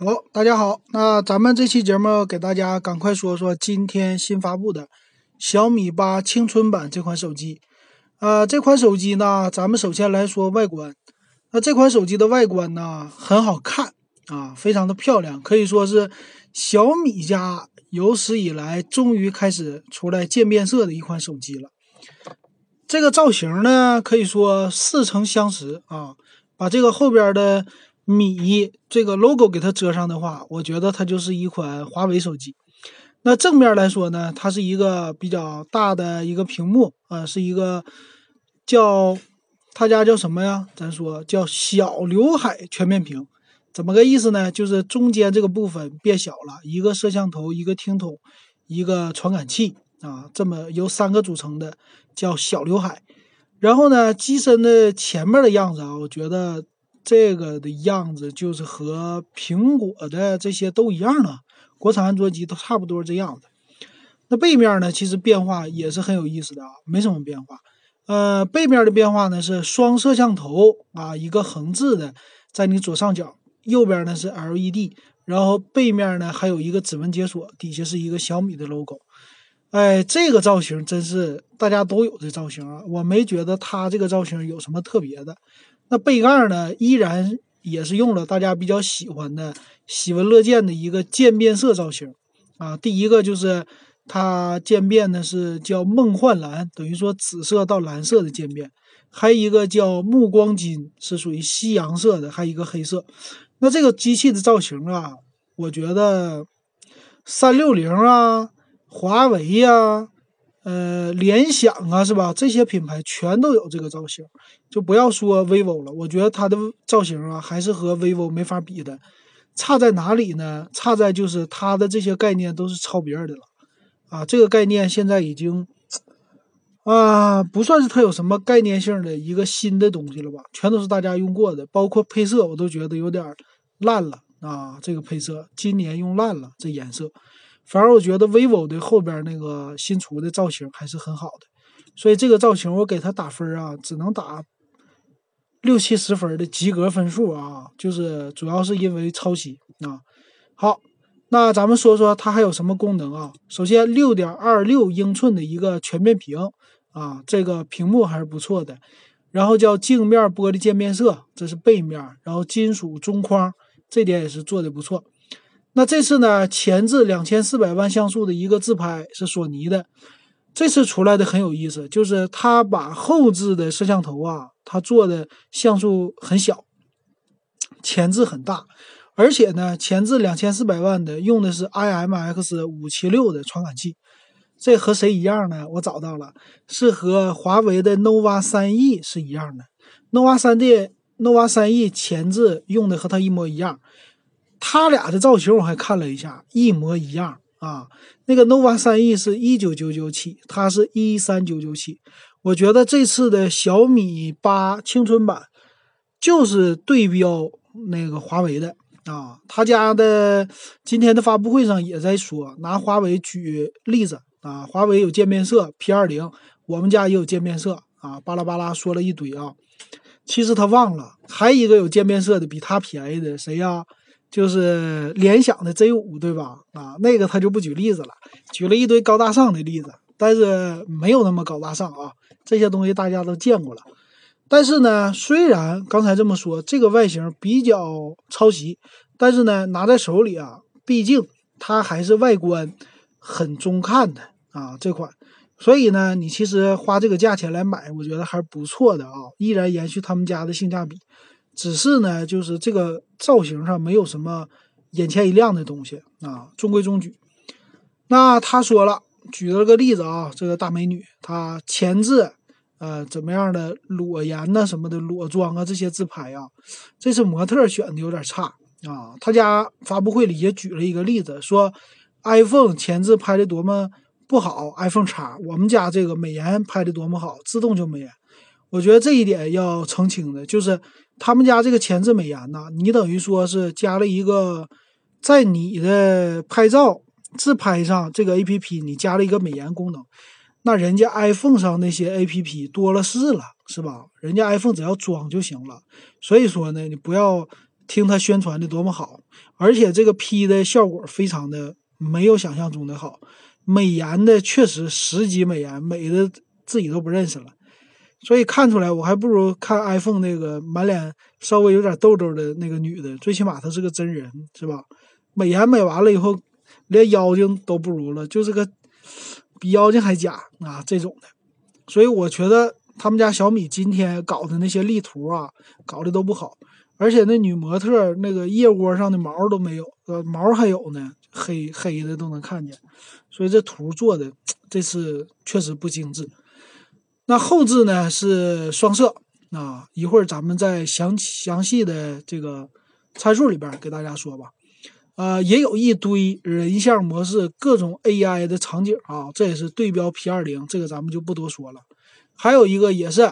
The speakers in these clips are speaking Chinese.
好，大家好，那咱们这期节目给大家赶快说说今天新发布的小米八青春版这款手机。呃，这款手机呢，咱们首先来说外观。那这款手机的外观呢，很好看啊，非常的漂亮，可以说是小米家有史以来终于开始出来渐变色的一款手机了。这个造型呢，可以说似曾相识啊，把这个后边的。米这个 logo 给它遮上的话，我觉得它就是一款华为手机。那正面来说呢，它是一个比较大的一个屏幕啊，是一个叫他家叫什么呀？咱说叫小刘海全面屏，怎么个意思呢？就是中间这个部分变小了，一个摄像头，一个听筒，一个传感器啊，这么由三个组成的叫小刘海。然后呢，机身的前面的样子啊，我觉得。这个的样子就是和苹果的这些都一样的，国产安卓机都差不多这样子。那背面呢，其实变化也是很有意思的啊，没什么变化。呃，背面的变化呢是双摄像头啊，一个横置的在你左上角，右边呢是 LED，然后背面呢还有一个指纹解锁，底下是一个小米的 logo。哎，这个造型真是大家都有这造型啊，我没觉得它这个造型有什么特别的。那背盖呢，依然也是用了大家比较喜欢的、喜闻乐见的一个渐变色造型啊。第一个就是它渐变的是叫梦幻蓝，等于说紫色到蓝色的渐变；还有一个叫暮光金，是属于夕阳色的；还有一个黑色。那这个机器的造型啊，我觉得三六零啊、华为呀。呃，联想啊，是吧？这些品牌全都有这个造型，就不要说 vivo 了。我觉得它的造型啊，还是和 vivo 没法比的。差在哪里呢？差在就是它的这些概念都是抄别人的了啊。这个概念现在已经啊，不算是它有什么概念性的一个新的东西了吧？全都是大家用过的，包括配色，我都觉得有点烂了啊。这个配色今年用烂了，这颜色。反而我觉得 vivo 的后边那个新出的造型还是很好的，所以这个造型我给它打分啊，只能打六七十分的及格分数啊，就是主要是因为抄袭啊。好，那咱们说说它还有什么功能啊？首先，六点二六英寸的一个全面屏啊，这个屏幕还是不错的。然后叫镜面玻璃渐变色，这是背面，然后金属中框，这点也是做的不错。那这次呢，前置两千四百万像素的一个自拍是索尼的，这次出来的很有意思，就是它把后置的摄像头啊，它做的像素很小，前置很大，而且呢，前置两千四百万的用的是 IMX 五七六的传感器，这和谁一样呢？我找到了，是和华为的 nova 三 E 是一样的，nova 三 D nova 三 E 前置用的和它一模一样。它俩的造型我还看了一下，一模一样啊。那个 nova 三 E 是一九九九起，它是一三九九起。我觉得这次的小米八青春版就是对标那个华为的啊。他家的今天的发布会上也在说，拿华为举例子啊。华为有渐变色 P 二零，我们家也有渐变色啊。巴拉巴拉说了一堆啊，其实他忘了，还一个有渐变色的比它便宜的谁呀？就是联想的 Z 五，对吧？啊，那个他就不举例子了，举了一堆高大上的例子，但是没有那么高大上啊。这些东西大家都见过了。但是呢，虽然刚才这么说，这个外形比较抄袭，但是呢，拿在手里啊，毕竟它还是外观很中看的啊，这款。所以呢，你其实花这个价钱来买，我觉得还是不错的啊，依然延续他们家的性价比。只是呢，就是这个造型上没有什么眼前一亮的东西啊，中规中矩。那他说了，举了个例子啊，这个大美女她前置呃怎么样的裸颜呐什么的裸妆啊这些自拍啊，这次模特选的有点差啊。他家发布会里也举了一个例子，说 iPhone 前置拍的多么不好，iPhone 叉我们家这个美颜拍的多么好，自动就美颜。我觉得这一点要澄清的就是。他们家这个前置美颜呢，你等于说是加了一个，在你的拍照自拍上这个 A P P，你加了一个美颜功能，那人家 iPhone 上那些 A P P 多了是了，是吧？人家 iPhone 只要装就行了。所以说呢，你不要听他宣传的多么好，而且这个 P 的效果非常的没有想象中的好，美颜的确实十级美颜，美的自己都不认识了。所以看出来，我还不如看 iPhone 那个满脸稍微有点痘痘的那个女的，最起码她是个真人，是吧？美颜美完了以后，连妖精都不如了，就是个比妖精还假啊这种的。所以我觉得他们家小米今天搞的那些力图啊，搞的都不好，而且那女模特那个腋窝上的毛都没有，呃，毛还有呢，黑黑的都能看见。所以这图做的这次确实不精致。那后置呢是双摄啊，一会儿咱们再详详细的这个参数里边给大家说吧。呃，也有一堆人像模式，各种 AI 的场景啊，这也是对标 P 二零，这个咱们就不多说了。还有一个也是，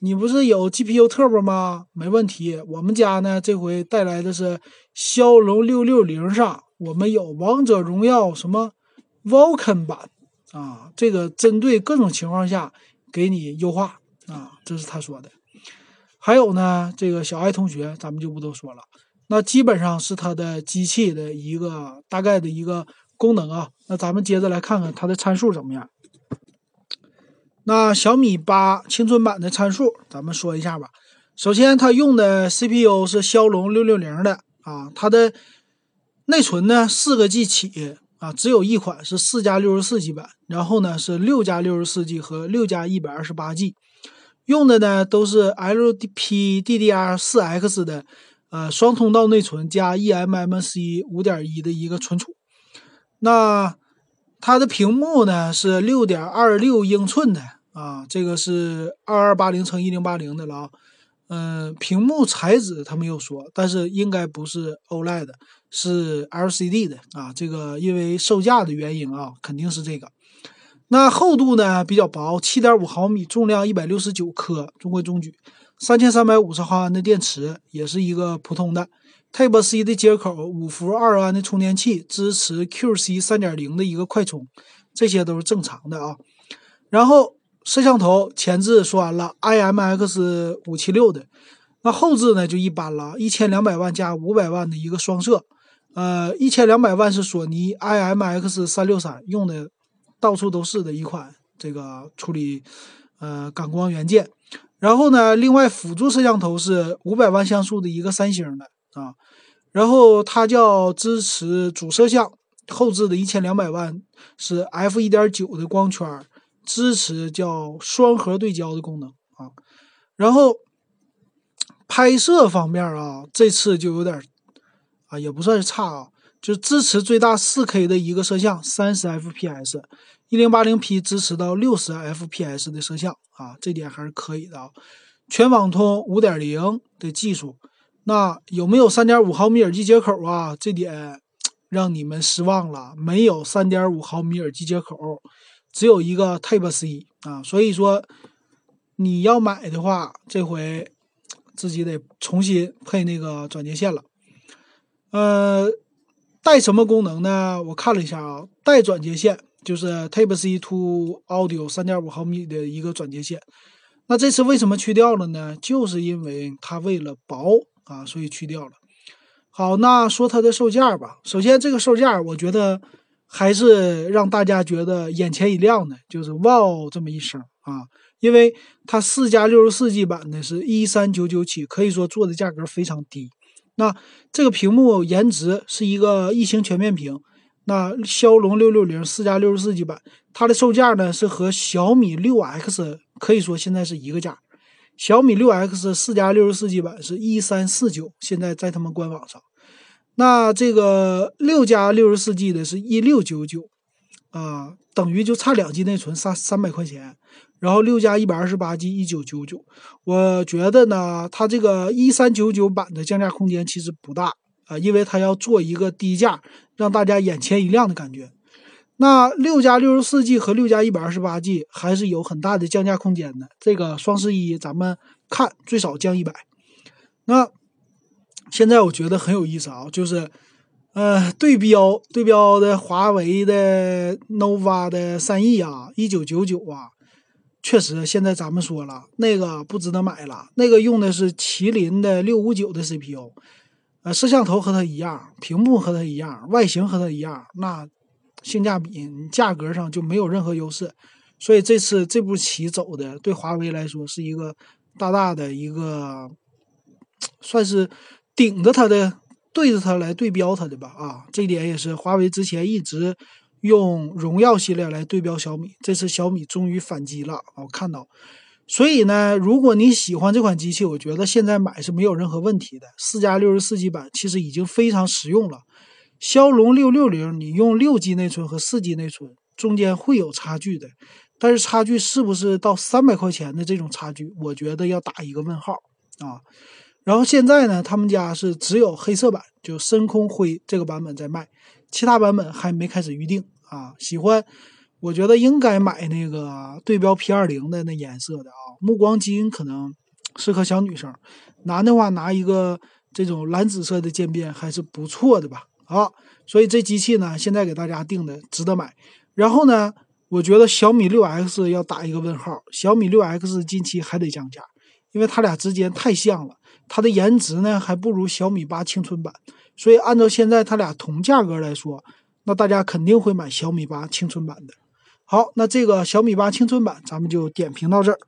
你不是有 GPU Turbo 吗？没问题，我们家呢这回带来的是骁龙六六零上，我们有王者荣耀什么 Vulcan 版啊，这个针对各种情况下。给你优化啊，这是他说的。还有呢，这个小爱同学，咱们就不多说了。那基本上是它的机器的一个大概的一个功能啊。那咱们接着来看看它的参数怎么样。那小米八青春版的参数，咱们说一下吧。首先，它用的 CPU 是骁龙六六零的啊，它的内存呢四个 G 起。啊，只有一款是四加六十四 G 版，然后呢是六加六十四 G 和六加一百二十八 G，用的呢都是 LPDDR4X 的，呃双通道内存加 eMMC 五点一的一个存储。那它的屏幕呢是六点二六英寸的啊，这个是二二八零乘一零八零的了啊。嗯，屏幕材质他没有说，但是应该不是 OLED，是 LCD 的啊。这个因为售价的原因啊，肯定是这个。那厚度呢比较薄，七点五毫米，重量一百六十九克，中规中矩。三千三百五十毫安的电池，也是一个普通的 Type C 的接口，五伏二安的充电器，支持 QC 三点零的一个快充，这些都是正常的啊。然后。摄像头前置说完了，IMX 五七六的，那后置呢就一般了，一千两百万加五百万的一个双摄，呃，一千两百万是索尼 IMX 三六三用的，到处都是的一款这个处理呃感光元件，然后呢，另外辅助摄像头是五百万像素的一个三星的啊，然后它叫支持主摄像，后置的一千两百万是 F 一点九的光圈。支持叫双核对焦的功能啊，然后拍摄方面啊，这次就有点啊，也不算是差啊，就支持最大四 K 的一个摄像，三十 FPS，一零八零 P 支持到六十 FPS 的摄像啊，这点还是可以的啊。全网通五点零的技术，那有没有三点五毫米耳机接口啊？这点 让你们失望了，没有三点五毫米耳机接口。只有一个 Type C 啊，所以说你要买的话，这回自己得重新配那个转接线了。呃，带什么功能呢？我看了一下啊，带转接线就是 Type C to Audio 三点五毫米的一个转接线。那这次为什么去掉了呢？就是因为它为了薄啊，所以去掉了。好，那说它的售价吧。首先，这个售价我觉得。还是让大家觉得眼前一亮的，就是哇哦这么一声啊！因为它四加六十四 G 版的是一三九九起，可以说做的价格非常低。那这个屏幕颜值是一个异形全面屏。那骁龙六六零四加六十四 G 版，它的售价呢是和小米六 X 可以说现在是一个价。小米六 X 四加六十四 G 版是一三四九，现在在他们官网上。那这个六加六十四 G 的是一六九九，啊，等于就差两 G 内存，三三百块钱。然后六加一百二十八 G 一九九九，我觉得呢，它这个一三九九版的降价空间其实不大啊，因为它要做一个低价，让大家眼前一亮的感觉。那六加六十四 G 和六加一百二十八 G 还是有很大的降价空间的。这个双十一咱们看最少降一百。那。现在我觉得很有意思啊，就是，呃，对标对标的华为的 nova 的三 E 啊，一九九九啊，确实现在咱们说了那个不值得买了，那个用的是麒麟的六五九的 CPU，呃，摄像头和它一样，屏幕和它一样，外形和它一样，那性价比价格上就没有任何优势。所以这次这步棋走的，对华为来说是一个大大的一个，算是顶着它的，对着它来对标它的吧。啊，这点也是华为之前一直用荣耀系列来对标小米，这次小米终于反击了啊。我看到。所以呢，如果你喜欢这款机器，我觉得现在买是没有任何问题的。四加六十四 G 版其实已经非常实用了。骁龙六六零，你用六 G 内存和四 G 内存中间会有差距的，但是差距是不是到三百块钱的这种差距，我觉得要打一个问号啊。然后现在呢，他们家是只有黑色版，就深空灰这个版本在卖，其他版本还没开始预定啊。喜欢。我觉得应该买那个对标 P 二零的那颜色的啊，暮光金可能适合小女生，男的话拿一个这种蓝紫色的渐变还是不错的吧。好，所以这机器呢，现在给大家定的值得买。然后呢，我觉得小米六 X 要打一个问号，小米六 X 近期还得降价，因为它俩之间太像了，它的颜值呢还不如小米八青春版，所以按照现在它俩同价格来说，那大家肯定会买小米八青春版的。好，那这个小米八青春版咱们就点评到这儿。